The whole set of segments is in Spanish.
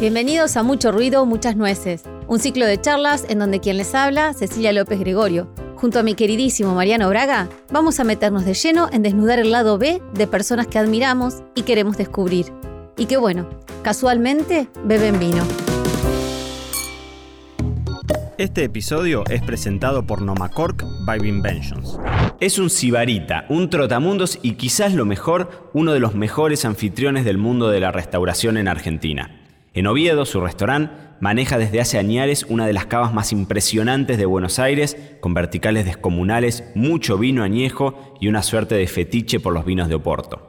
Bienvenidos a Mucho Ruido, Muchas Nueces, un ciclo de charlas en donde quien les habla, Cecilia López Gregorio, junto a mi queridísimo Mariano Braga, vamos a meternos de lleno en desnudar el lado B de personas que admiramos y queremos descubrir. Y que bueno, casualmente beben vino. Este episodio es presentado por Nomacork by Inventions. Es un sibarita, un trotamundos y quizás lo mejor, uno de los mejores anfitriones del mundo de la restauración en Argentina. En Oviedo, su restaurante, maneja desde hace años una de las cavas más impresionantes de Buenos Aires, con verticales descomunales, mucho vino añejo y una suerte de fetiche por los vinos de Oporto.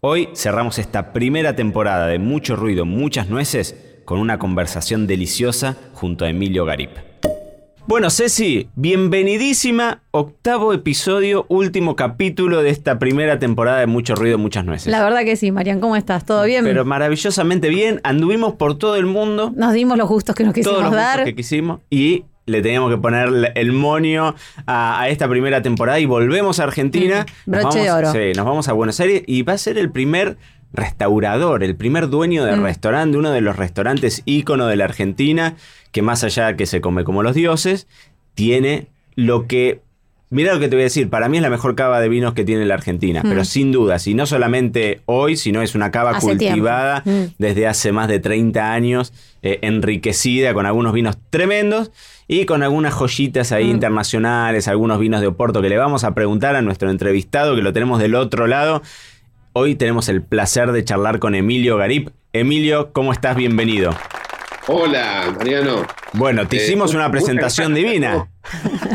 Hoy cerramos esta primera temporada de Mucho Ruido, Muchas Nueces con una conversación deliciosa junto a Emilio Garip. Bueno, Ceci, bienvenidísima, octavo episodio, último capítulo de esta primera temporada de Mucho Ruido, Muchas Nueces. La verdad que sí, Marian, ¿cómo estás? ¿Todo bien? Pero maravillosamente bien, anduvimos por todo el mundo. Nos dimos los gustos que nos quisimos todos los dar. gustos que quisimos y le teníamos que poner el monio a, a esta primera temporada y volvemos a Argentina. Mm, broche de vamos- oro. Sí, nos vamos a Buenos Aires y va a ser el primer restaurador, el primer dueño de Mm. restaurante, uno de los restaurantes ícono de la Argentina, que más allá de que se come como los dioses, tiene lo que... Mira lo que te voy a decir, para mí es la mejor cava de vinos que tiene la Argentina, Mm. pero sin dudas, y no solamente hoy, sino es una cava Hace cultivada Mm. desde hace más de 30 años, eh, enriquecida con algunos vinos tremendos y con algunas joyitas ahí Mm. internacionales, algunos vinos de Oporto que le vamos a preguntar a nuestro entrevistado, que lo tenemos del otro lado. Hoy tenemos el placer de charlar con Emilio Garip. Emilio, ¿cómo estás? Bienvenido. Hola, Mariano. Bueno, te Eh, hicimos una presentación divina.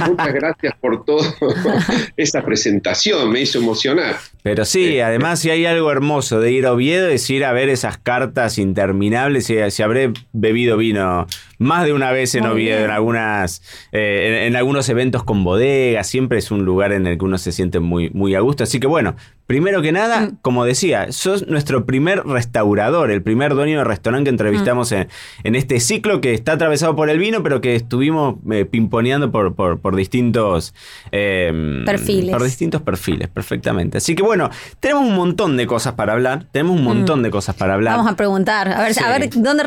Muchas gracias por toda esa presentación, me hizo emocionar. Pero sí, Eh, además si hay algo hermoso de ir a Oviedo es ir a ver esas cartas interminables y si habré bebido vino más de una vez en Oviedo, bien. en algunas, eh, en, en algunos eventos con bodegas, siempre es un lugar en el que uno se siente muy, muy a gusto. Así que bueno, primero que nada, Mm. como decía, sos nuestro primer restaurador, el primer dueño de restaurante que entrevistamos Mm. en, en este ciclo que está atravesado por el vino, pero que estuvimos eh, pimponeando por, por, por distintos eh, Perfiles. Por distintos perfiles, perfectamente. Así que bueno, tenemos un montón de cosas para hablar. Tenemos un montón de cosas para hablar. Mm. Vamos a preguntar, a ver, Sí. a ver ¿dónde,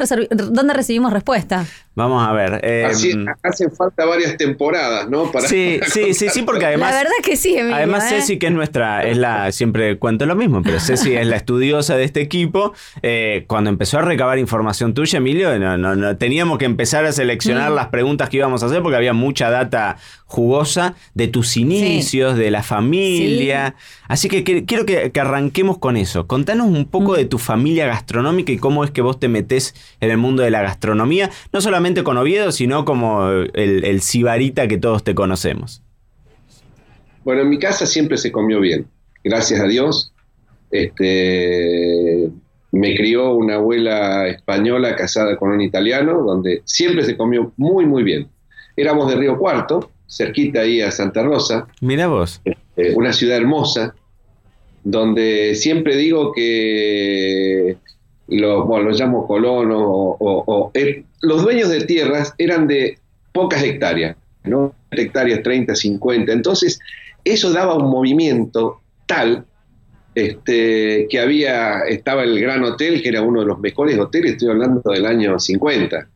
dónde recibimos respuesta. Vamos a ver. eh, Así, hacen falta varias temporadas, ¿no? Para, sí, para sí, sí, sí, porque además. la verdad que sí, Emilio. Además, ¿eh? Ceci, que es nuestra, es la, siempre cuento lo mismo, pero Ceci es la estudiosa de este equipo. Eh, cuando empezó a recabar información tuya, Emilio, no, no, no, teníamos que empezar a seleccionar Mm. las preguntas que íbamos a hacer porque había mucha data jugosa de tus inicios, de la familia. Así que, que- quiero que, que arranquemos con eso. Contanos un poco Mm. de tu familia gastronómica y cómo es que vos te metés en el mundo de la gastronomía, no solamente con Oviedo, sino como el, el sibarita que todos te conocemos. Bueno, en mi casa siempre se comió bien, gracias a Dios. Este, me crió una abuela española casada con un italiano, donde siempre se comió muy, muy bien. Éramos de Río Cuarto, cerquita ahí a Santa Rosa, Mira vos. eh, una ciudad hermosa, donde siempre digo que los, bueno, los llamo colonos, o, o- o- eh, los dueños de tierras eran de pocas hectáreas, ¿no? hectáreas 30, 50, entonces eso daba un movimiento tal este, que había, estaba el Gran Hotel, que era uno de los mejores hoteles, estoy hablando del año 50,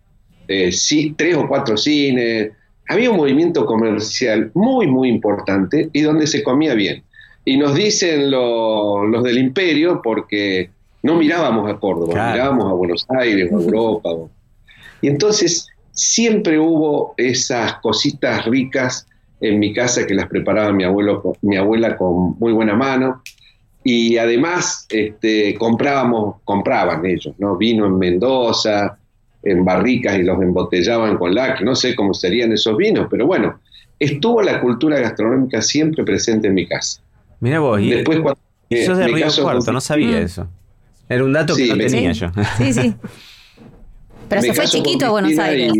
eh, sí, tres o cuatro cines, había un movimiento comercial muy, muy importante y donde se comía bien. Y nos dicen lo- los del imperio porque no mirábamos a Córdoba, Claro. mirábamos a Buenos Aires o a Europa. o- Y entonces siempre hubo esas cositas ricas en mi casa que las preparaba mi, abuelo, mi abuela con muy buena mano. Y además este, comprábamos, compraban ellos, ¿no? Vino en Mendoza, en barricas y los embotellaban con lacre. No sé cómo serían esos vinos, pero bueno, estuvo la cultura gastronómica siempre presente en mi casa. Mira vos. Y, Después cuando sos de Río Cuarto, con- no sabía Mm. eso. Era un dato que no me- tenía Sí. yo. Sí, sí. Pero me se fue chiquito a Buenos Aires.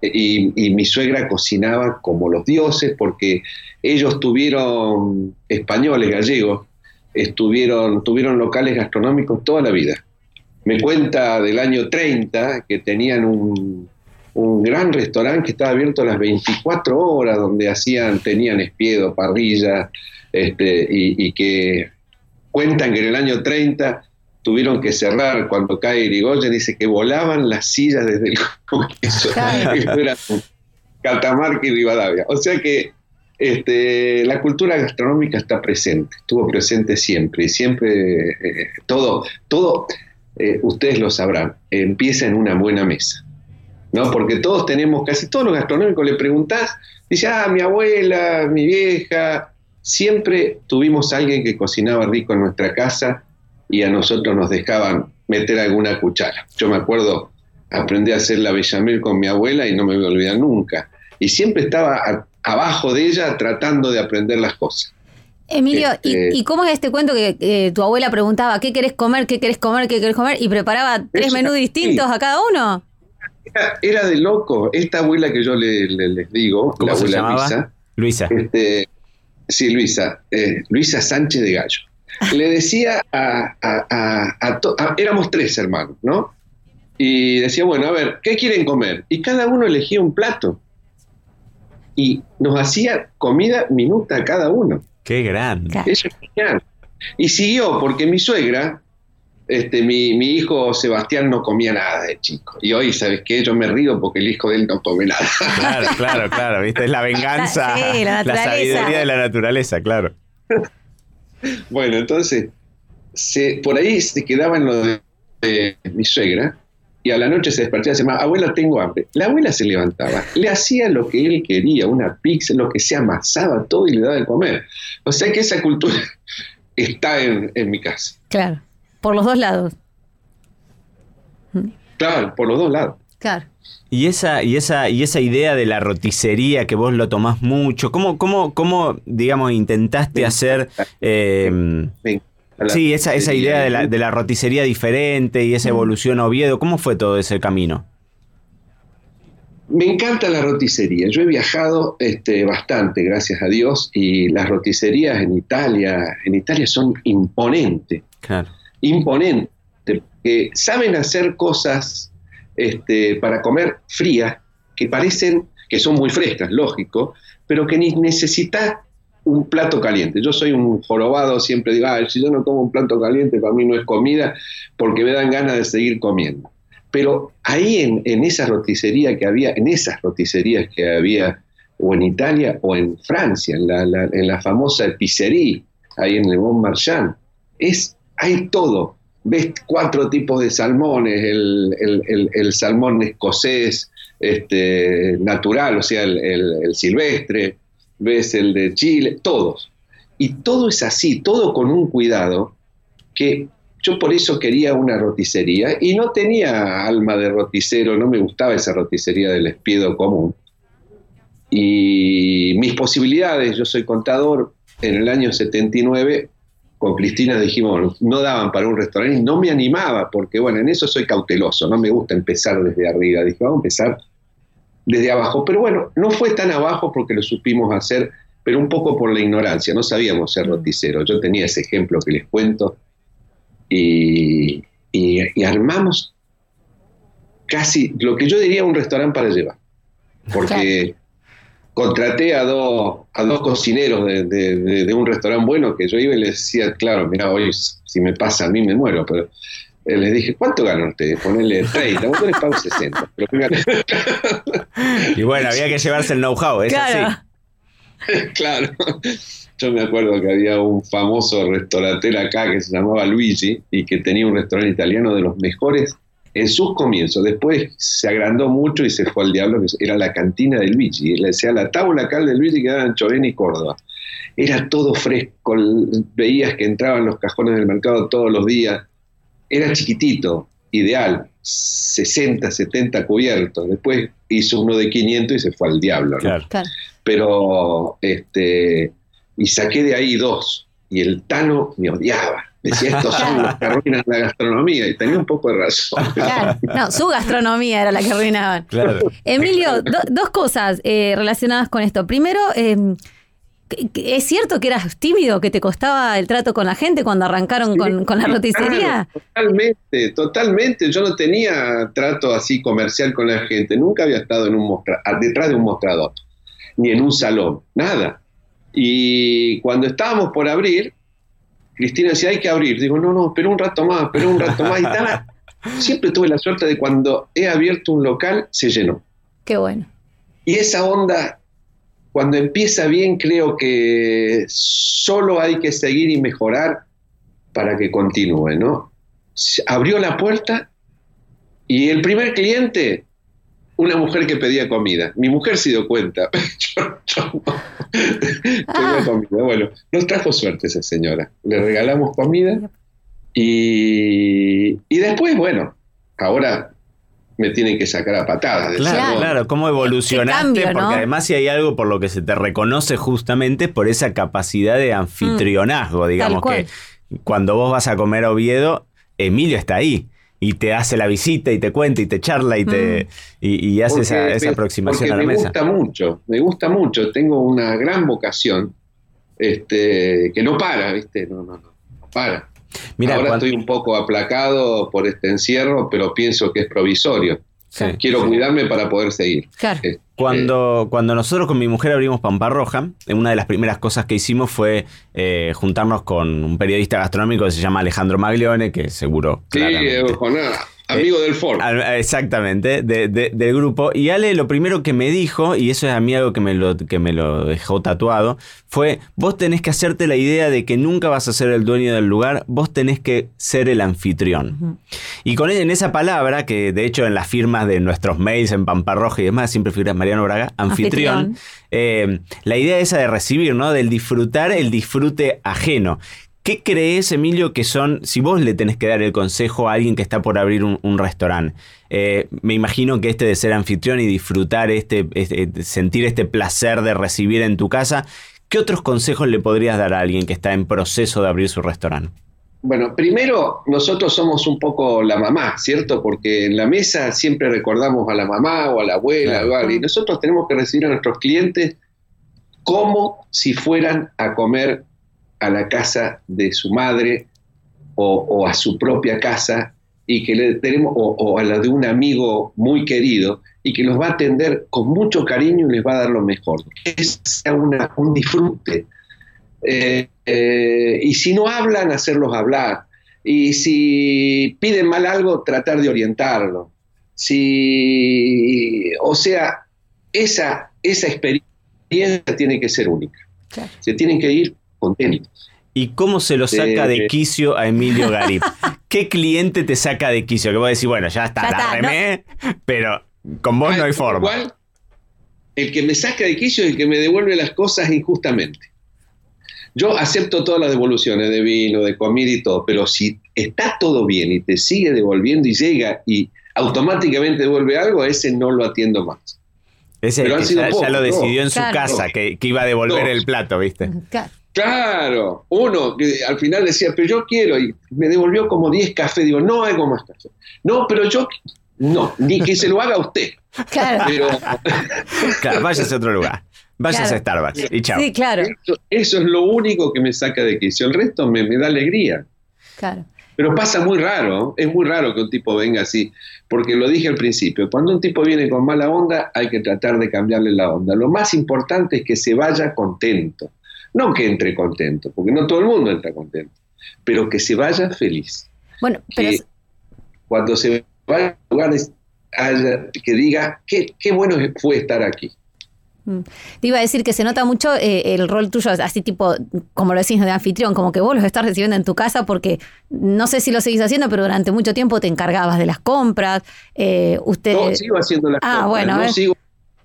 Y, y- y mi suegra cocinaba como los dioses porque ellos tuvieron españoles, gallegos, estuvieron, tuvieron locales gastronómicos toda la vida. Me cuenta del año 30 que tenían un, un gran restaurante que estaba abierto a las 24 horas, donde hacían, tenían espiedo, parrilla, este, y, y que cuentan que en el año 30 tuvieron que cerrar cuando cae Irigoyen, dice que volaban las sillas desde el Congreso. Era Catamarca y Rivadavia. O sea que este, la cultura gastronómica está presente, estuvo presente siempre y siempre eh, todo, todo eh, ustedes lo sabrán, empieza en una buena mesa. ¿no? Porque todos tenemos, casi todos los gastronómicos le preguntás, dice, ah, mi abuela, mi vieja, siempre tuvimos alguien que cocinaba rico en nuestra casa y a nosotros nos dejaban meter alguna cuchara. Yo me acuerdo, aprendí a hacer la bechamel con mi abuela y no me voy a olvidar nunca. Y siempre estaba abajo de ella tratando de aprender las cosas. Emilio, ¿y, este cómo es este cuento que tu abuela preguntaba qué querés comer, qué querés comer, qué querés comer y preparaba tres menús distintos a cada uno? Era, de loco. Esta abuela que yo le, les digo, la abuela Luisa. Luisa. Este, sí, Luisa. Eh, Luisa Sánchez de Gallo le decía a, a, éramos tres hermanos, ¿no? Y decía, bueno, a ver, ¿qué quieren comer? Y cada uno elegía un plato. Y nos hacía comida minuta a cada uno. Qué grande. Eso es genial. Y siguió, porque mi suegra, este, mi, mi, hijo Sebastián no comía nada de chico. Y hoy, ¿sabes qué? Yo me río porque el hijo de él no come nada. Claro, claro, claro. ¿Viste? Es la venganza, la, la sabiduría de la naturaleza, claro. Bueno, entonces, se, por ahí se quedaba en lo de, mi suegra y a la noche se despertaba y decía, abuela, tengo hambre. La abuela se levantaba, le hacía lo que él quería, una pizza, lo que se amasaba todo y le daba de comer. O sea que esa cultura está en, en mi casa. Claro, por los dos lados. Claro, por los dos lados. Claro. Y esa, y esa, y esa idea de la roticería que vos lo tomás mucho, ¿cómo, cómo, cómo digamos, intentaste hacer sí, esa, esa idea de la, de la roticería diferente y esa evolución a Oviedo? ¿Cómo fue todo ese camino? Me encanta la roticería. Yo he viajado este, bastante, gracias a Dios, y las roticerías en Italia, en Italia son imponentes. Claro. Imponentes. Que saben hacer cosas este, para comer frías, que parecen que son muy frescas, lógico, pero que ni necesitas un plato caliente. Yo soy un jorobado, siempre digo, si yo no como un plato caliente, para mí no es comida, porque me dan ganas de seguir comiendo. Pero ahí en, en esa roticería que había, en esas roticerías que había, o en Italia o en Francia, en la, en la famosa pizzería, ahí en el Bon Marchand, es, hay todo ves cuatro tipos de salmones, el, salmón escocés este, natural, o sea, el, silvestre, ves el de Chile, todos. Y todo es así, todo con un cuidado que yo por eso quería una roticería y no tenía alma de roticero, no me gustaba esa roticería del espiedo común. Y mis posibilidades, yo soy contador, en el año 79 con Cristina dijimos, no daban para un restaurante no me animaba, porque bueno, en eso soy cauteloso, no me gusta empezar desde arriba, dije, vamos a empezar desde abajo, pero bueno, no fue tan abajo porque lo supimos hacer, pero un poco por la ignorancia, no sabíamos ser roticeros, yo tenía ese ejemplo que les cuento, y, armamos casi lo que yo diría un restaurante para llevar, porque contraté a dos, a dos cocineros de, un restaurante bueno que yo iba y les decía, claro, mira, hoy si me pasa a mí me muero, pero les dije, ¿cuánto ganan ustedes? Ponele 30, vos les pago 60. y bueno, había que llevarse el know-how, es claro. así. claro. Yo me acuerdo que había un famoso restaurantero acá que se llamaba Luigi y que tenía un restaurante italiano de los mejores en sus comienzos. Después se agrandó mucho y se fue al diablo, que era la cantina del Luigi. Le decía la tabla cal del Luigi que era en Chovén y Córdoba. Era todo fresco, veías que entraban los cajones del mercado todos los días. Era chiquitito, ideal, 60, 70 cubiertos. Después hizo uno de 500 y se fue al diablo. Pero, este, y saqué de ahí dos. Y el Tano me odiaba Decía, estos son los que arruinan la gastronomía, y tenía un poco de razón. Claro, no, su gastronomía era la que arruinaban. Emilio, dos cosas eh, relacionadas con esto. Primero, em, ¿es cierto que eras tímido, que te costaba el trato con la gente cuando arrancaron con, la roticería? totalmente, totalmente. Yo no tenía trato así comercial con la gente. Nunca había estado en un detrás de un mostrador, ni en un salón, nada. Y cuando estábamos por abrir, Cristina decía, hay que abrir. Digo, no, no, pero un rato más, pero un rato más. Y siempre tuve la suerte de cuando he abierto un local, se llenó. Qué bueno. Y esa onda, cuando empieza bien, creo que solo hay que seguir y mejorar para que continúe, ¿no? Abrió la puerta y el primer cliente, una mujer que pedía comida. Mi mujer se dio cuenta. yo, ah. comida. Bueno, nos trajo suerte esa señora. Le regalamos comida y, y después, bueno, ahora me tienen que sacar a patadas. Claro, claro, cómo evolucionaste, porque además si hay algo por lo que se te reconoce justamente por esa capacidad de anfitrionazgo, mm. digamos que cuando vos vas a comer a Oviedo, Emilio está ahí y te hace la visita y te cuenta y te charla y te mm. y, hace esa, aproximación a la mesa. Me gusta mucho, me gusta mucho, tengo una gran vocación este, que no para, ¿viste? No, no, no, no para. Mira, Ahora estoy un poco aplacado por este encierro, pero pienso que es provisorio. Quiero cuidarme para poder seguir. Claro. Este, cuando, cuando nosotros con mi mujer abrimos Pampa Roja, una de las primeras cosas que hicimos fue eh, juntarnos con un periodista gastronómico que se llama Alejandro Maglione, que seguro. Sí, nada. Amigo del Ford. Exactamente, del grupo. Y Ale lo primero que me dijo, y eso es a mí algo que me, lo, que me lo dejó tatuado, fue, vos tenés que hacerte la idea de que nunca vas a ser el dueño del lugar, vos tenés que ser el anfitrión. Y con en esa palabra, que de hecho en las firmas de nuestros mails en Pamparroja y demás, siempre figura Mariano Braga, anfitrión, eh, la idea esa de recibir, ¿no? Del disfrutar el disfrute ajeno. ¿Qué crees, Emilio, que son, si vos le tenés que dar el consejo a alguien que está por abrir un, restaurante? Eh, me imagino que este de ser anfitrión y disfrutar, este, este, sentir este placer de recibir en tu casa, ¿qué otros consejos le podrías dar a alguien que está en proceso de abrir su restaurante? Bueno, primero nosotros somos un poco la mamá, ¿cierto? Porque en la mesa siempre recordamos a la mamá o a la abuela, y nosotros tenemos que recibir a nuestros clientes como si fueran a comer a la casa de su madre o, a su propia casa y que le tenemos o, a la de un amigo muy querido y que los va a atender con mucho cariño y les va a dar lo mejor. Es un disfrute. Eh, eh, y si no hablan, hacerlos hablar. Y si piden mal algo, tratar de orientarlo. Si, o sea, esa, esa experiencia tiene que ser única. Se tienen que ir contentos. ¿Y cómo se lo saca de quicio a Emilio Garip? ¿Qué cliente te saca de quicio? Que vos decís, bueno, ya está, la remé, pero con vos no hay forma. Igual, el que me saca de quicio es el que me devuelve las cosas injustamente. Yo acepto todas las devoluciones de vino, de comida y todo, pero si está todo bien y te sigue devolviendo y llega y automáticamente devuelve algo, a ese no lo atiendo más. Ese ya, lo decidió en su casa, que, iba a devolver el plato, ¿viste? Claro. Claro, uno que al final decía, pero yo quiero, y me devolvió como 10 cafés, digo, no hago más café. No, pero yo, no, ni que se lo haga usted. Claro. Pero... claro, váyase a otro lugar. Váyase a Starbucks y chao. Sí, claro. Eso, es lo único que me saca de quicio. El resto me, me da alegría. Claro. Pero pasa muy raro, es muy raro que un tipo venga así, porque lo dije al principio, cuando un tipo viene con mala onda hay que tratar de cambiarle la onda. Lo más importante es que se vaya contento. No que entre contento, porque no todo el mundo entra contento, pero que se vaya feliz. Bueno, pero... Que cuando se vaya a lugar, que diga, qué, qué bueno fue estar aquí. Mm. Te iba a decir que se nota mucho eh, el rol tuyo, así tipo, como lo decís, de anfitrión, como que vos los estás recibiendo en tu casa porque no sé si lo seguís haciendo, pero durante mucho tiempo te encargabas de las compras. Eh, usted... No, sigo haciendo las ah, compras. Bueno, no, sigo,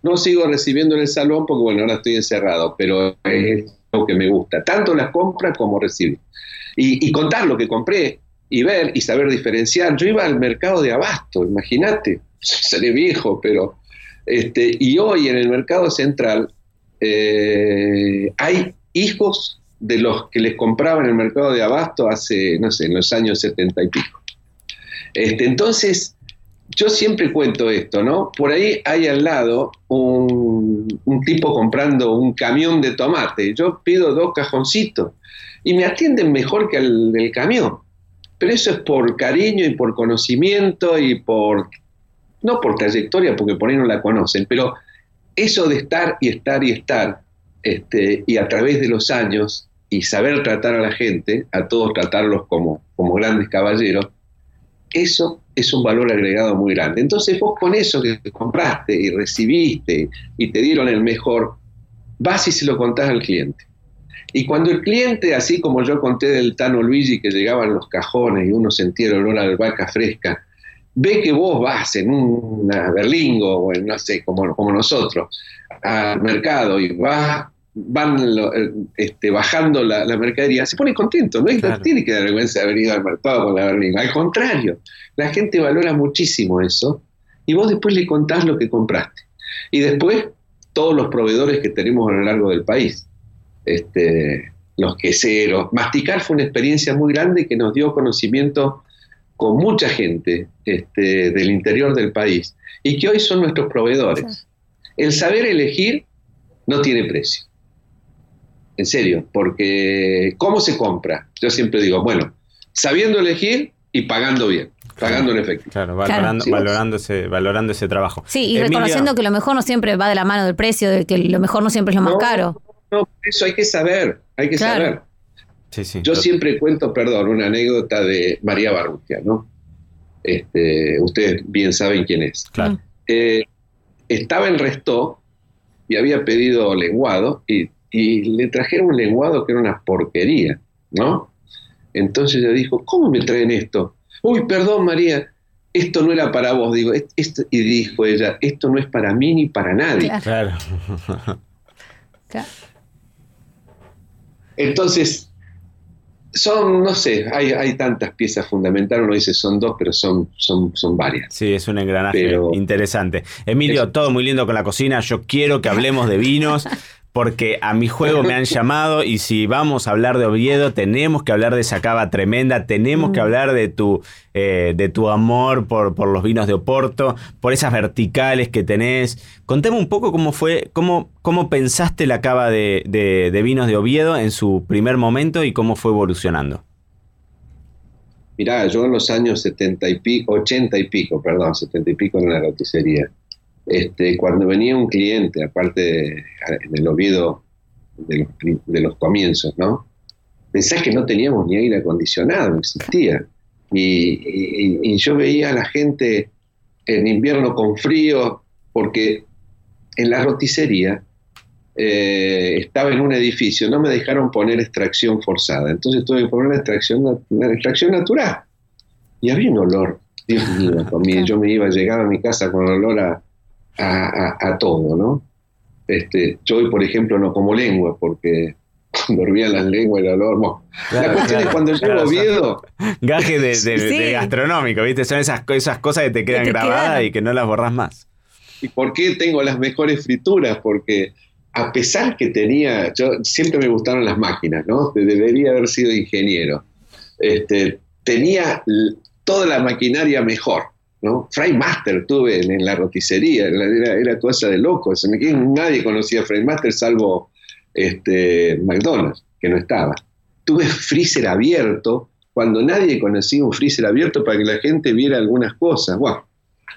no sigo recibiendo en el salón porque, bueno, ahora estoy encerrado, pero es que me gusta, tanto las compras como recibir. Y, contar lo que compré y ver y saber diferenciar. Yo iba al mercado de abasto, imagínate, seré viejo, pero... Este, y hoy en el mercado central eh, hay hijos de los que les compraban en el mercado de abasto hace, no sé, en los años setenta y pico. Este, entonces, yo siempre cuento esto, ¿no? Por ahí hay al lado un, tipo comprando un camión de tomate. Yo pido dos cajoncitos y me atienden mejor que al del camión. Pero eso es por cariño y por conocimiento y por, no por trayectoria, porque por ahí no la conocen, pero eso de estar y estar y estar, este, y a través de los años, y saber tratar a la gente, a todos tratarlos como, como grandes caballeros, eso es un valor agregado muy grande. Entonces vos con eso que compraste y recibiste y te dieron el mejor, vas y se lo contás al cliente. Y cuando el cliente, así como yo conté del Tano Luigi, que llegaban los cajones y uno sentía el olor a albahaca fresca, ve que vos vas en una berlingo o en, no sé, como, como nosotros, al mercado y vas van este, bajando la, mercadería, se pone contento, no, tiene que dar vergüenza de haber ido al mercado con la berlinga, al contrario, la gente valora muchísimo eso y vos después le contás lo que compraste. Y después todos los proveedores que tenemos a lo largo del país, este, los queseros, masticar fue una experiencia muy grande que nos dio conocimiento con mucha gente este, del interior del país y que hoy son nuestros proveedores. El saber elegir no tiene precio. En serio, porque ¿cómo se compra? Yo siempre digo, bueno, sabiendo elegir y pagando bien, pagando en efectivo. Claro, valorando, Valorando, ese, valorando ese trabajo. Sí, y reconociendo que lo mejor no siempre va de la mano del precio, de que lo mejor no siempre es lo más caro. No, eso hay que saber, hay que saber. Yo siempre cuento, perdón, una anécdota de María Barrutia, ¿no? Este, ustedes bien saben quién es. Claro. Eh, estaba en Restó y había pedido lenguado y, le trajeron un lenguado que era una porquería, ¿no? Entonces ella dijo, ¿cómo me traen esto? Uy, perdón María, esto no era para vos, digo, esto, y dijo ella, esto no es para mí ni para nadie. Claro. claro. Entonces, son, no sé, hay, hay tantas piezas fundamentales, uno dice son dos, pero son, son, son varias. Sí, es un engranaje interesante. Emilio, todo muy lindo con la cocina, yo quiero que hablemos de vinos. porque a mi juego me han llamado y si vamos a hablar de Oviedo, tenemos que hablar de esa cava tremenda, tenemos que mm. hablar de tu, eh, de tu amor por, por, los vinos de Oporto, por esas verticales que tenés. Contame un poco cómo fue, cómo, cómo pensaste la cava de, de, vinos de Oviedo en su primer momento y cómo fue evolucionando. Mirá, yo en los años 70 y pico, 80 y pico, perdón, 70 y pico en la roticería este, cuando venía un cliente, aparte en el Oviedo de los, comienzos, ¿no? Pensás que no teníamos ni aire acondicionado, no existía. Y, yo veía a la gente en invierno con frío, porque en la roticería eh, estaba en un edificio, no me dejaron poner extracción forzada, entonces tuve que poner una extracción, una extracción natural. Y había un olor, Dios mío, yo me iba, llegaba a mi casa con olor a, a, todo, ¿no? Este, yo hoy, por ejemplo, no como lengua porque dormía las lenguas y el olor. la cuestión es cuando llego a Oviedo. Gaje de, gastronómico, ¿viste? Son esas, esas cosas que te quedan grabadas y que no las borras más. ¿Y por qué tengo las mejores frituras? Porque a pesar que tenía, yo siempre me gustaron las máquinas, ¿no? Debería haber sido ingeniero. Este, tenía toda la maquinaria mejor. ¿No? Fray Master tuve en, la roticería, era, cosa de locos. Nadie conocía a Fray Master salvo este, McDonald's, que no estaba. Tuve freezer abierto cuando nadie conocía un freezer abierto para que la gente viera algunas cosas. Bueno,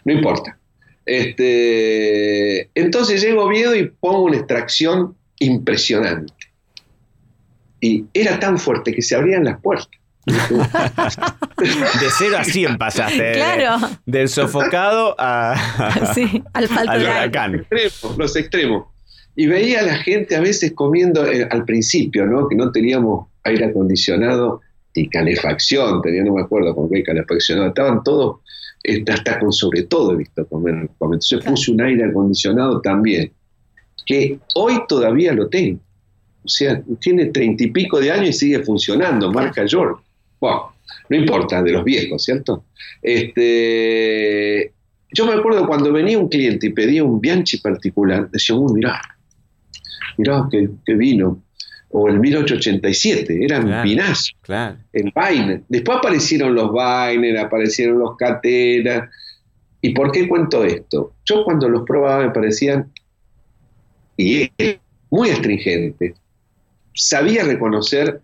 no importa. Este, entonces llego a y pongo una extracción impresionante. Y era tan fuerte que se abrían las puertas de 0 a 100 pasaste. Claro. Del sofocado a, al, al huracán. Los extremos, Y veía a la gente a veces comiendo eh, al principio, ¿no? Que no teníamos aire acondicionado y calefacción, tenía, no me acuerdo con qué calefacción, estaban todos, este, hasta con sobre todo he visto comer. Entonces puse un aire acondicionado también, que hoy todavía lo tengo. O sea, tiene treinta y pico de años y sigue funcionando, marca York. Bueno, no importa, de los viejos, ¿cierto? Este, yo me acuerdo cuando venía un cliente y pedía un Bianchi particular, decía, uy, mirá, mirá qué, vino. O el 1887, eran claro, vinazos, claro. el Weiner. Después aparecieron los Weiner, aparecieron los Catera. ¿Y por qué cuento esto? Yo cuando los probaba me parecían, y muy astringentes, sabía reconocer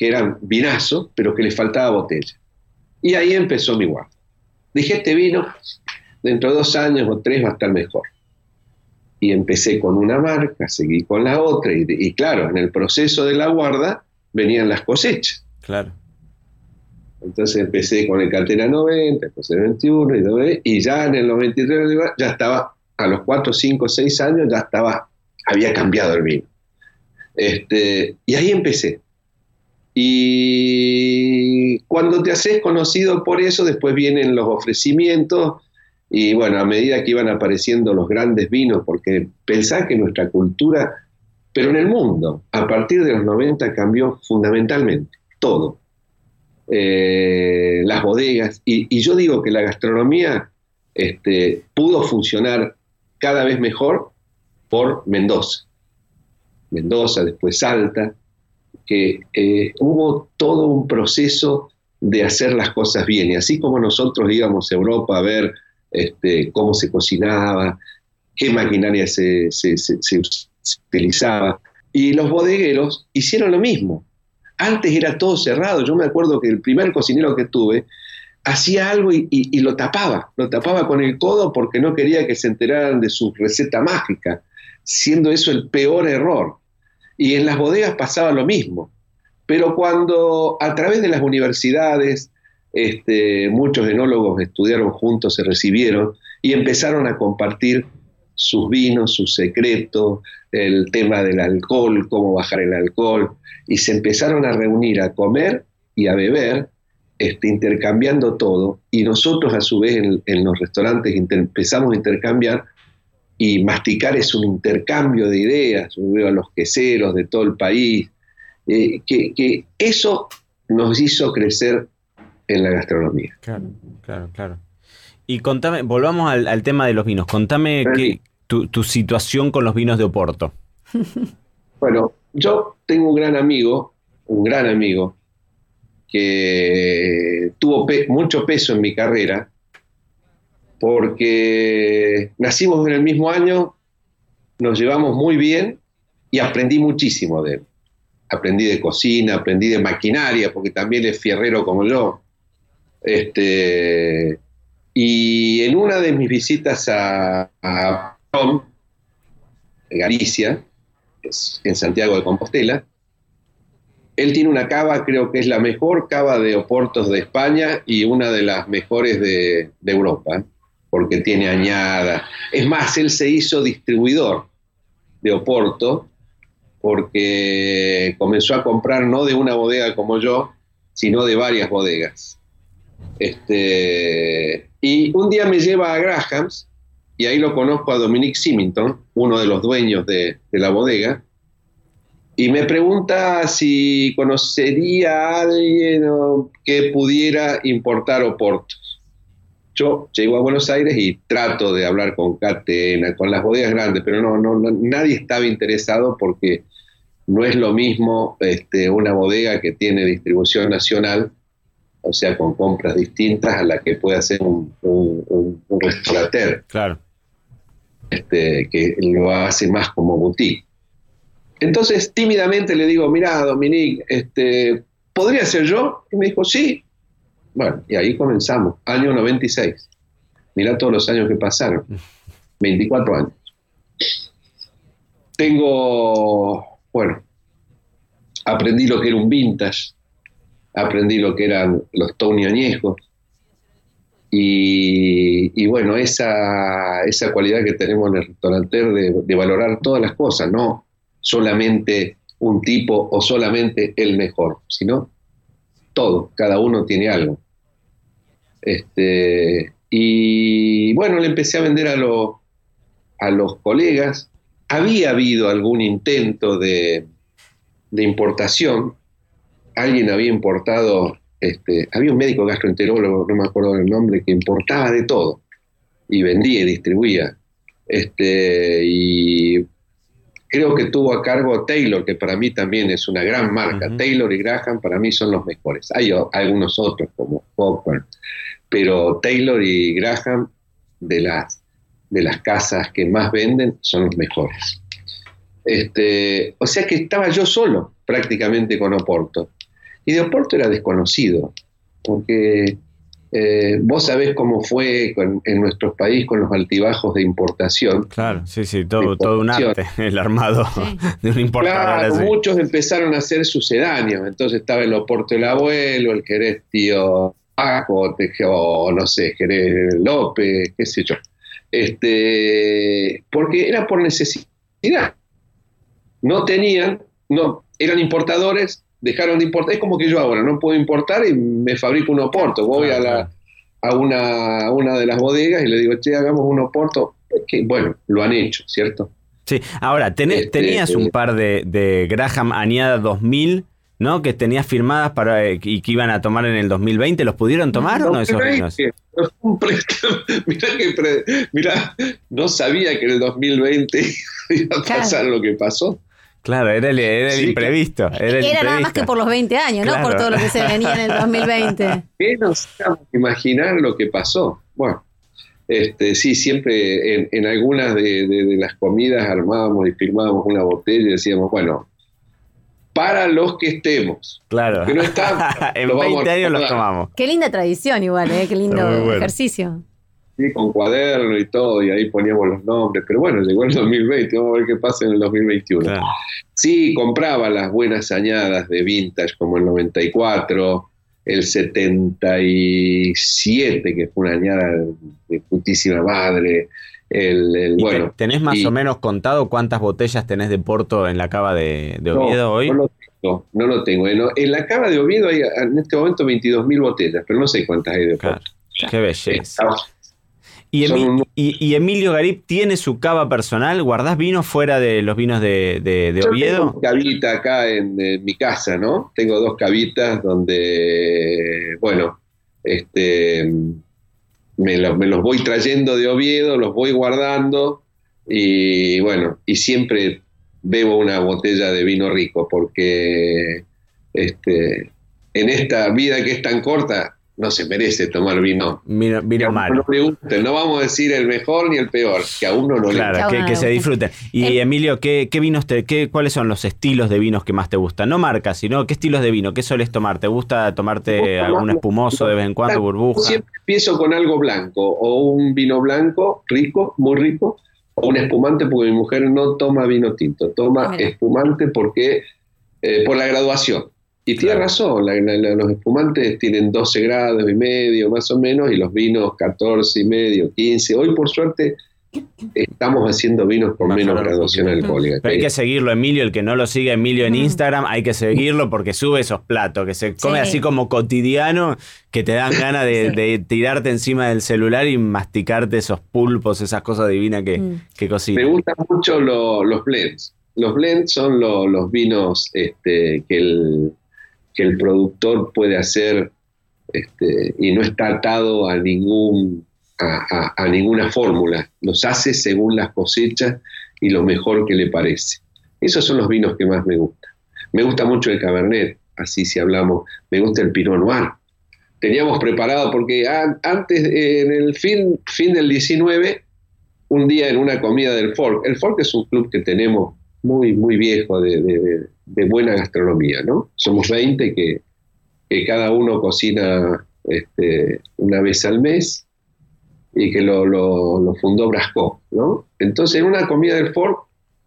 que eran vinazos, pero que le faltaba botella. Y ahí empezó mi guarda. Dije, este vino, dentro de dos años o tres va a estar mejor. Y empecé con una marca, seguí con la otra, y, claro, en el proceso de la guarda venían las cosechas. Claro. Entonces empecé con el Catena 90, después el 21 y, y ya en el 93 ya estaba, a los 4, 5, 6 años ya estaba, había cambiado el vino. Este, y ahí empecé. Y cuando te haces conocido por eso, después vienen los ofrecimientos y bueno, a medida que iban apareciendo los grandes vinos, porque pensá que nuestra cultura, pero en el mundo, a partir de los 90 cambió fundamentalmente todo. Eh, las bodegas, y, yo digo que la gastronomía este, pudo funcionar cada vez mejor por Mendoza. Mendoza, después Salta, que eh, hubo todo un proceso de hacer las cosas bien. Y así como nosotros íbamos a Europa a ver este, cómo se cocinaba, qué maquinaria se utilizaba, y los bodegueros hicieron lo mismo. Antes era todo cerrado. Yo me acuerdo que el primer cocinero que tuve hacía algo y, lo tapaba, lo tapaba con el codo porque no quería que se enteraran de su receta mágica, siendo eso el peor error. Y en las bodegas pasaba lo mismo. Pero cuando a través de las universidades, este, muchos enólogos estudiaron juntos, se recibieron y empezaron a compartir sus vinos, sus secretos, el tema del alcohol, cómo bajar el alcohol, y se empezaron a reunir a comer y a beber, este, intercambiando todo, y nosotros a su vez en, los restaurantes empezamos a intercambiar, y masticar es un intercambio de ideas, yo veo a los queseros de todo el país, eh, que, eso nos hizo crecer en la gastronomía. Claro, claro, claro. Y contame, volvamos al, tema de los vinos, contame tu, situación con los vinos de Oporto. Bueno, yo tengo un gran amigo, un gran amigo, que tuvo mucho peso en mi carrera, porque nacimos en el mismo año, nos llevamos muy bien y aprendí muchísimo de él. Aprendí de cocina, aprendí de maquinaria, porque también es fierrero como yo. Este, y en una de mis visitas a, a Galicia, en Santiago de Compostela. Él tiene una cava, creo que es la mejor cava de Oportos de España y una de las mejores de, Europa, porque tiene añada. Es más, él se hizo distribuidor de Oporto porque comenzó a comprar no de una bodega como yo, sino de varias bodegas. Este, y un día me lleva a Grahams y ahí lo conozco a Dominic Simington, uno de los dueños de, la bodega, y me pregunta si conocería a alguien que pudiera importar oportos. Yo llego a Buenos Aires y trato de hablar con Catena, con las bodegas grandes, pero no, no, nadie estaba interesado porque no es lo mismo este, una bodega que tiene distribución nacional, o sea, con compras distintas a la que puede hacer un, un, un restaurateur. Claro. Este, que lo hace más como boutique. Entonces, tímidamente le digo, mira, Dominique, este, ¿podría ser yo? Y me dijo, sí. Bueno, y ahí comenzamos, año 96. Mira todos los años que pasaron, 24 años. Tengo, bueno, aprendí lo que era un vintage, aprendí lo que eran los Tony añejos, y, bueno, esa, esa, cualidad que tenemos en el restaurante de, valorar todas las cosas, no solamente un tipo o solamente el mejor, sino todo, cada uno tiene algo. Este, y bueno, le empecé a vender a, a los colegas. Había habido algún intento de, de importación, alguien había importado este, había un médico gastroenterólogo, no me acuerdo del nombre, que importaba de todo y vendía y distribuía. Este, y creo que tuvo a cargo Taylor, que para mí también es una gran marca. Taylor y Graham para mí son los mejores. Hay algunos otros como Popper, pero Taylor y Graham de las, de las casas que más venden son los mejores. Este, o sea que estaba yo solo prácticamente con Oporto. Y de Oporto era desconocido, porque eh, vos sabés cómo fue en nuestro país con los altibajos de importación. Claro, sí, sí, todo, todo un arte, el armado de un importador. Claro, muchos empezaron a ser sucedáneos, entonces estaba el Oporto del Abuelo, el Jerez Tío Paco, o no sé, Jerez López, qué sé yo. Este, porque era por necesidad. No tenían, no, eran importadores, dejaron de importar. Es como que yo ahora no puedo importar y me fabrico un oporto. Voy a, la, a, una, una de las bodegas y le digo, che, hagamos un oporto. Que, bueno, lo han hecho, ¿cierto? Sí, ahora, tenés, este, tenías un eh, par de, de Graham Añada 2000, ¿no? Que tenías firmadas para eh, y que iban a tomar en el 2020. ¿Los pudieron tomar o no esos vinos? Mirá que mirá, no sabía que en el 2020 iba a pasar lo que pasó. Claro, era el, imprevisto. Era, nada más que por los 20 años, ¿no? Por todo lo que se venía en el 2020. ¿Qué nos imaginar lo que pasó? Bueno, este, sí, siempre en, algunas de, las comidas armábamos y firmábamos una botella y decíamos, bueno, para los que estemos. Claro. Que no en 20 años los tomamos. Qué linda tradición igual, ¿eh? Qué lindo ejercicio con cuaderno y todo, y ahí poníamos los nombres, pero bueno, llegó el 2020, vamos a ver qué pasa en el 2021. Sí, compraba las buenas añadas de vintage como el 94, el 77, que fue una añada de putísima madre. El, bueno, ¿Tenés más o menos contado cuántas botellas tenés de Porto en la cava de, Oviedo hoy? No lo tengo, no lo tengo. En, la cava de Oviedo hay en este momento 22.000 botellas, pero no sé cuántas hay de Porto. Qué belleza. ¿Y, Emilio Garip tiene su cava personal? ¿Guardás vinos fuera de los vinos de, de, Oviedo? Tengo cavita acá en, mi casa, ¿no? Tengo dos cavitas donde, bueno, este, me, los voy trayendo de Oviedo, los voy guardando y bueno, y siempre bebo una botella de vino rico porque este, en esta vida que es tan corta no se merece tomar vino. Vino, vino malo. No, vamos a decir el mejor ni el peor, que a uno no le gusta. Claro, que, se disfrute. Y Emilio, ¿qué, vinos te, qué, ¿cuáles son los estilos de vinos que más te gustan? No marcas, sino qué estilos de vino, qué sueles tomar. ¿Te gusta tomarte algún espumoso de vez en cuando, burbuja? Siempre empiezo con algo blanco, o un vino blanco rico, muy rico, o un espumante, porque mi mujer no toma vino tinto, toma espumante porque eh, por la graduación. Y tiene razón, los espumantes tienen 12 grados y medio más o menos y los vinos 14 y medio, 15. Hoy por suerte estamos haciendo vinos con menos graduación alcohólica. Pero hay que seguirlo, Emilio, el que no lo siga Emilio en Instagram, hay que seguirlo porque sube esos platos, que se come así como cotidiano, que te dan ganas de, tirarte encima del celular y masticarte esos pulpos, esas cosas divinas que, mm. que cocina. Me gustan mucho los blends. Los blends son los vinos este, que el que el productor puede hacer este, y no está atado a, ningún, a, ninguna fórmula. Los hace según las cosechas y lo mejor que le parece. Esos son los vinos que más me gustan. Me gusta mucho el Cabernet, así si hablamos. Me gusta el Pinot Noir. Teníamos preparado, porque antes, en el fin, fin del 19, un día en una comida del Folk, el Folk es un club que tenemos muy, muy viejo de, buena gastronomía, ¿no? Somos 20 que, cada uno cocina este, una vez al mes y que lo, fundó Brasco, ¿no? Entonces, en una comida del Ford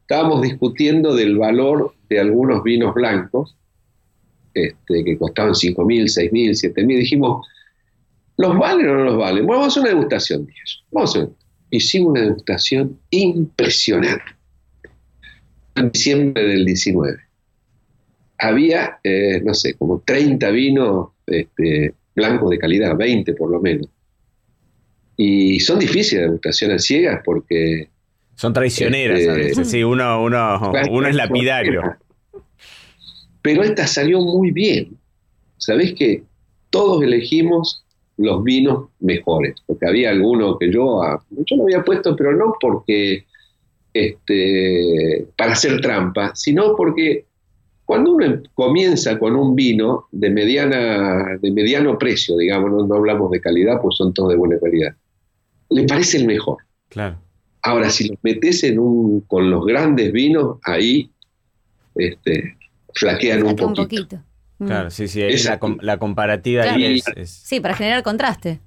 estábamos discutiendo del valor de algunos vinos blancos este, que costaban 5 mil, 6 mil, 7 mil. Dijimos, ¿los valen o no los valen? Bueno, vamos a una degustación de hacer. Hicimos una degustación impresionante en diciembre del 19. Había, eh, no sé, como 30 vinos este, blancos de calidad, 20 por lo menos. Y son difíciles de degustaciones ciegas porque... Son traicioneras a este, veces, sí, uno, uno, uno es lapidario. Pero esta salió muy bien. Sabés que todos elegimos los vinos mejores, porque había algunos que yo, ah, yo lo había puesto, pero no porque este, para hacer trampa, sino porque cuando uno comienza con un vino de, mediana, de mediano precio, digamos, no, hablamos de calidad, pues son todos de buena calidad, le parece el mejor. Claro. Ahora, si los metes en un, con los grandes vinos, ahí este, flaquean un poquito. Mm. Claro, sí, sí, la, la comparativa Claro. ahí es, es- Sí, para generar contraste.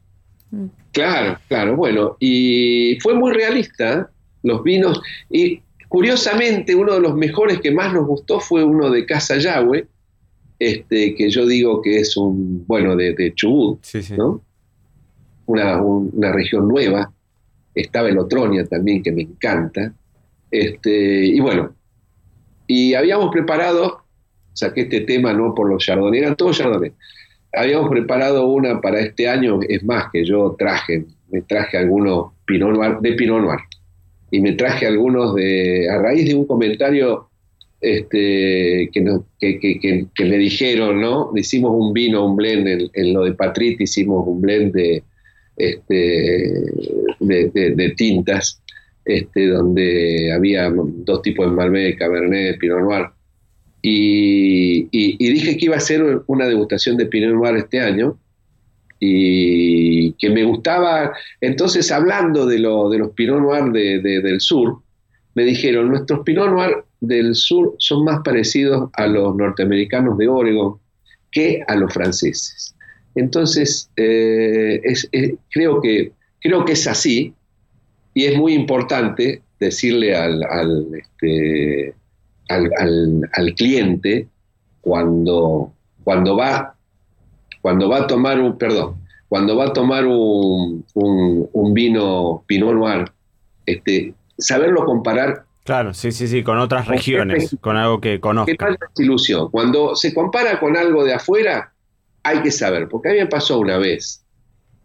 Mm. Claro, claro, bueno, y fue muy realista los vinos, y curiosamente uno de los mejores que más nos gustó fue uno de Casa Yahweh, este, que yo digo que es un, bueno, de, de Chubut, sí, sí. ¿no? Una, un- una región nueva, estaba el Otronia también, que me encanta, este, y bueno, y habíamos preparado, saqué este tema no por los chardonnay, eran todos chardonnay, habíamos preparado una para este año, es más que yo traje, me traje algunos Pinot Noir, de Pinot Noir, y me traje algunos de, a raíz de un comentario este, que, no- que, que- que- que dijeron, ¿no? Hicimos un vino, un blend, en, lo de Patrit hicimos un blend de, este, de, tintas, este, donde había dos tipos de Malbec, Cabernet, Pinot Noir, y, y- dije que iba a hacer una degustación de Pinot Noir este año y que me gustaba. Entonces, hablando de, lo- de los Pinot Noir de- de- del sur, me dijeron: nuestros Pinot Noir del sur son más parecidos a los norteamericanos de Oregon que a los franceses. Entonces, eh, es- creo, que, creo que es así y es muy importante decirle al, al, este, al- al cliente cuando, cuando va cuando va a tomar un perdón cuando va a tomar un, un- un vino Pinot Noir este, saberlo comparar Claro, sí, sí, sí, con otras Con regiones, con algo que que conozca. no haya desilusión cuando se compara con algo de afuera hay que saber porque a mí me pasó una vez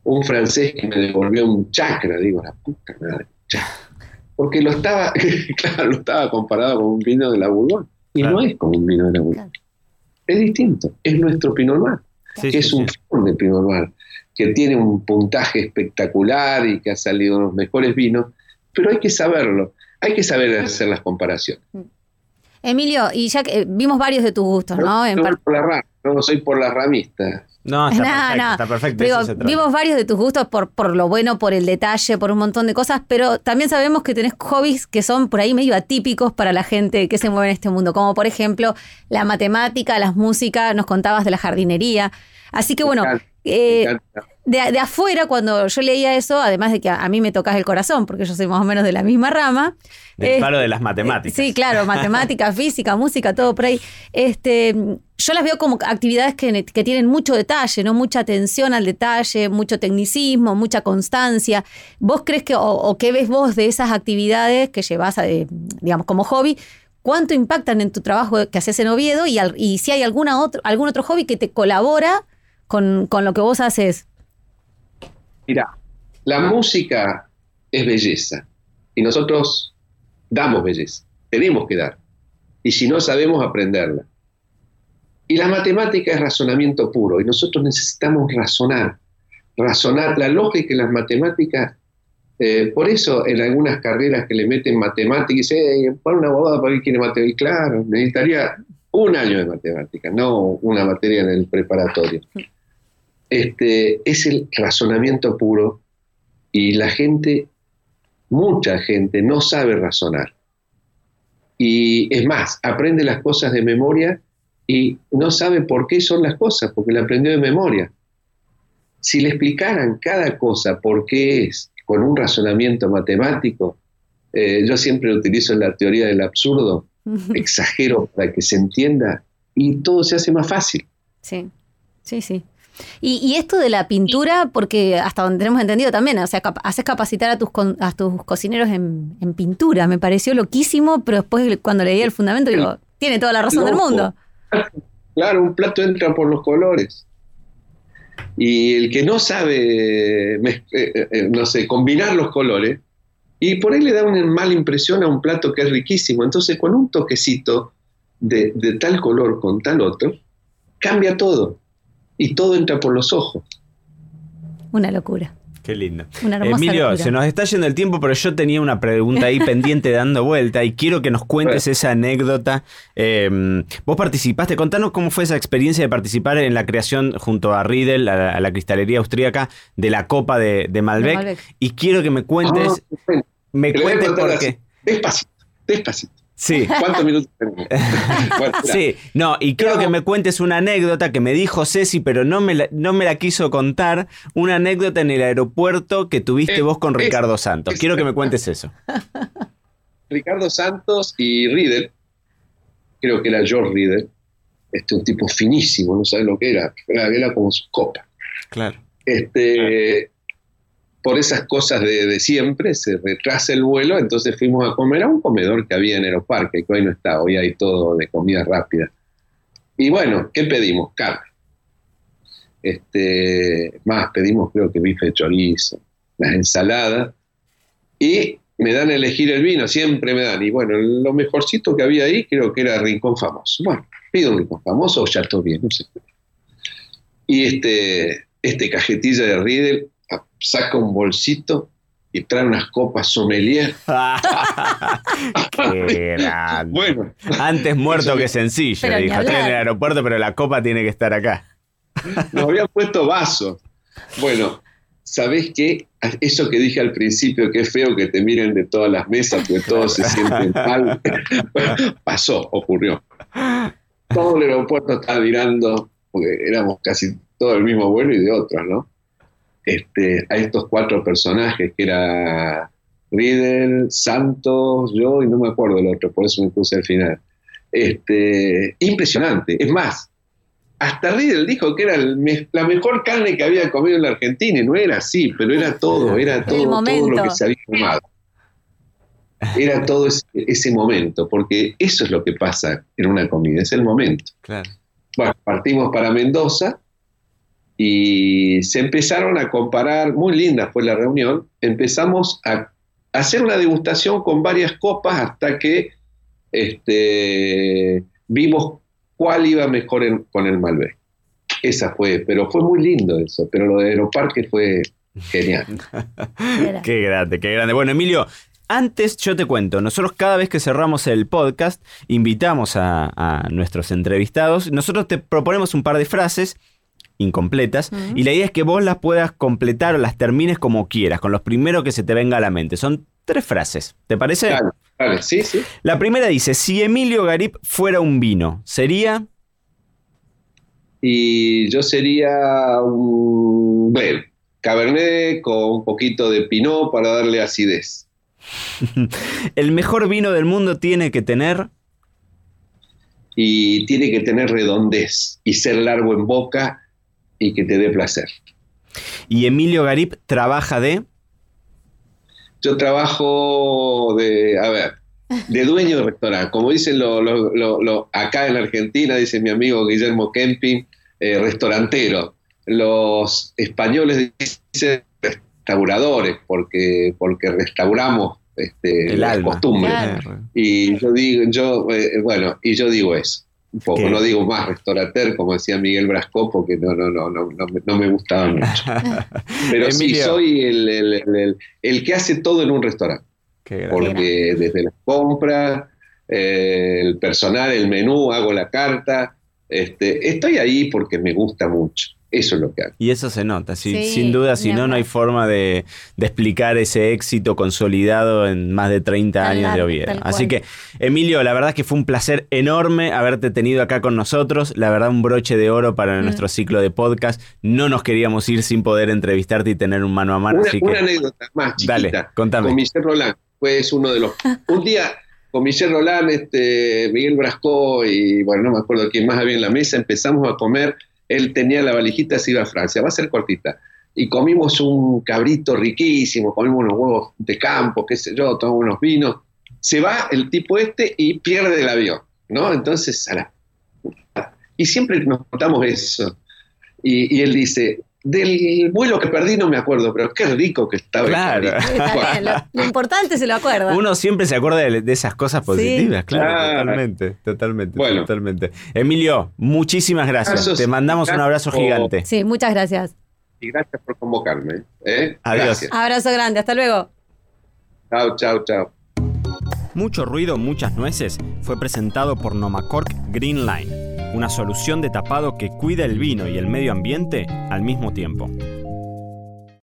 un francés que me devolvió un chacra digo la puta madre chacra. porque lo estaba claro lo estaba comparado con un vino de la Bourgogne y Claro. no es como un vino de la Bourgogne es distinto es nuestro Pinot Noir Sí, que es un fond de Pinot que tiene un puntaje espectacular y que ha salido los mejores vinos, pero hay que saberlo, hay que saber hacer las comparaciones. Emilio, y ya que eh, vimos varios de tus gustos, ¿no? En no, par- por la no soy por las ramistas. No, está No, perfecto, no. está perfecto. Digo, vimos varios de tus gustos por, por lo bueno, por el detalle, por un montón de cosas, pero también sabemos que tenés hobbies que son por ahí medio atípicos para la gente que se mueve en este mundo, como por ejemplo la matemática, las músicas, nos contabas de la jardinería. Así que bueno, eh, de, de afuera, cuando yo leía eso, además de que a, a mí me tocas el corazón, porque yo soy más o menos de la misma rama. Del eh, de las matemáticas. Sí, claro, matemática, física, música, todo por ahí. Este, yo las veo como actividades que, que tienen mucho detalle, ¿no? Mucha atención al detalle, mucho tecnicismo, mucha constancia. ¿Vos crees que, o, o qué ves vos de esas actividades que llevas, a, eh, digamos, como hobby? ¿Cuánto impactan en tu trabajo que haces en Oviedo? Y, al- y si hay alguna otro, algún otro hobby que te colabora con, con lo que vos haces. Mira, la música es belleza y nosotros damos belleza, tenemos que dar. Y si no sabemos aprenderla. Y la matemática es razonamiento puro y nosotros necesitamos razonar, razonar la lógica en las matemáticas. eh, por eso en algunas carreras que le meten matemática y dicen, "Ey, pon una abogado para que quiere matemática. Y claro, necesitaría un año de matemática, no una materia en el preparatorio. Este, es el razonamiento puro y la gente, mucha gente, no sabe razonar. Y es más, aprende las cosas de memoria y no sabe por qué son las cosas, porque la aprendió de memoria. Si le explicaran cada cosa por qué es, con un razonamiento matemático, eh, yo siempre utilizo la teoría del absurdo, exagero para que se entienda y todo se hace más fácil. Sí, sí, sí. Y, y esto de la pintura, porque hasta donde tenemos entendido también, o sea, cap- haces capacitar a tus, con- a tus cocineros en, en pintura. Me pareció loquísimo, pero después cuando leí el fundamento digo, tiene toda la razón del mundo. Claro, un plato entra por los colores. Y el que no sabe, eh, eh, no sé, combinar los colores, y por ahí le da una mala impresión a un plato que es riquísimo. Entonces, con un toquecito de, de tal color con tal otro, cambia todo. Y todo entra por los ojos. Una locura. Qué lindo. Una hermosa Emilio, locura. se nos está yendo el tiempo, pero yo tenía una pregunta ahí pendiente dando vuelta y quiero que nos cuentes esa anécdota. Eh, vos participaste, contanos cómo fue esa experiencia de participar en la creación junto a Riedel, a la, a la cristalería austríaca, de la copa de, de Malbec. Malbec. Y quiero que me cuentes, Ah, me cuentes contar por así, qué. Despacito, despacito. Sí. ¿Cuántos minutos tenemos? Bueno, sí, no, y quiero que me cuentes una anécdota que me dijo Ceci, pero no me la, no me la quiso contar. Una anécdota en el aeropuerto que tuviste Eh, vos con es- Ricardo Santos. es- Quiero que me cuentes eso. Ricardo Santos y Riedel, creo que era George Riedel, este, un tipo finísimo, no sabe lo que era, era, era como su copa. Claro. Este, por esas cosas de, siempre, se retrasa el vuelo, entonces fuimos a comer a un comedor que había en Aeroparque, que hoy no está, hoy hay todo de comida rápida. Y bueno, ¿qué pedimos? Carne. Este, más, pedimos creo que bife de chorizo, las ensaladas, y me dan a elegir el vino, siempre me dan. Y bueno, lo mejorcito que había ahí creo que era Rincón Famoso. Bueno, pido un Rincón Famoso o Chateaubriand, no sé. Y este, este cajetilla de Riedel saca un bolsito y trae unas copas sommelier. Qué grande. Bueno, Antes muerto que sencillo, Pero dijo. Estoy en el aeropuerto, pero la copa tiene que estar acá. nos habían puesto vasos. Bueno, ¿sabés qué? Eso que dije al principio, que es feo que te miren de todas las mesas, porque todos se sienten mal, Bueno, pasó, ocurrió. Todo el aeropuerto estaba mirando, porque éramos casi todo el mismo vuelo y de otros, ¿no? Este, a estos cuatro personajes, que era Riedel, Santos, yo y no me acuerdo el otro, por eso me puse al final. Este, impresionante. Es más, hasta Riedel dijo que era el la mejor carne que había comido en la Argentina, y no era así, pero era todo, era todo, lo que se había tomado. Era todo ese, ese momento, porque eso es lo que pasa en una comida, es el momento. Claro. Bueno, partimos para Mendoza y se empezaron a comparar, muy linda fue la reunión, empezamos a hacer una degustación con varias copas hasta que este, vimos cuál iba mejor en- con el Malbec. Esa fue, pero fue muy lindo eso, pero lo de Aeroparque fue genial. Qué grande, qué grande. Bueno, Emilio, antes yo te cuento, nosotros cada vez que cerramos el podcast, invitamos a, a nuestros entrevistados, nosotros te proponemos un par de frases incompletas y la idea es que vos las puedas completar o las termines como quieras, con los primeros que se te venga a la mente. Son tres frases, ¿te parece? Dale, dale, sí, sí. La primera dice, si Emilio Garip fuera un vino, ¿sería? Y yo sería un blend, Cabernet con un poquito de Pinot para darle acidez. El mejor vino del mundo tiene que tener... y tiene que tener redondez y ser largo en boca y que te dé placer. Y Emilio Garip trabaja de... Yo trabajo de, a ver, de dueño de restaurante. Como dicen lo, lo- lo- lo- acá en Argentina, dice mi amigo Guillermo Kemping, eh, restaurantero. Los españoles dicen restauradores porque, porque restauramos este, El las alma. costumbres. Claro. Y yo digo, yo, eh, bueno, y yo digo eso. Un poco, ¿Qué? no digo más restaurateur, como decía Miguel Brasco, porque no, no, no, no, no, me- no me gustaba mucho. Pero sí, soy el, el- el- que hace todo en un restaurante, Qué porque desde la compra, eh, el personal, el menú, hago la carta, este, estoy ahí porque me gusta mucho. Eso es lo que hago. Y eso se nota, sí, Sí, sin duda, si no, no hay forma de, de explicar ese éxito consolidado en más de 30 Tal años de Oviedo. Así que, Emilio, la verdad es que fue un placer enorme haberte tenido acá con nosotros. La verdad, un broche de oro para Mm. nuestro ciclo de podcast. No nos queríamos ir sin poder entrevistarte y tener un mano a mano. Una, así una que, anécdota más chiquita. dale, contame. Con Michel Roland, fue es uno de los... Un día con Michel Roland, este, Miguel Brasco y bueno, no me acuerdo quién más había en la mesa, empezamos a comer, él tenía la valijita, se iba a Francia, va a ser cortita. Y comimos un cabrito riquísimo, comimos unos huevos de campo, qué sé yo, tomamos unos vinos. Se va el tipo este y pierde el avión, ¿no? Entonces, a la... Y siempre nos contamos eso. Y, y él dice, del vuelo que perdí no me acuerdo, pero qué rico que estaba Claro. cabrito". Está bien, lo, lo importante se lo acuerda. Uno siempre se acuerda de, de esas cosas positivas, claro, Claro. totalmente, totalmente, Bueno. totalmente. Emilio, muchísimas gracias. Abrazos. Te mandamos un abrazo gigante. Sí, muchas gracias. Y gracias por convocarme. ¿eh? Adiós. Gracias. Abrazo grande, hasta luego. Chao, chao, chao. Mucho ruido, muchas nueces fue presentado por Nomacork Green Line, una solución de tapado que cuida el vino y el medio ambiente al mismo tiempo.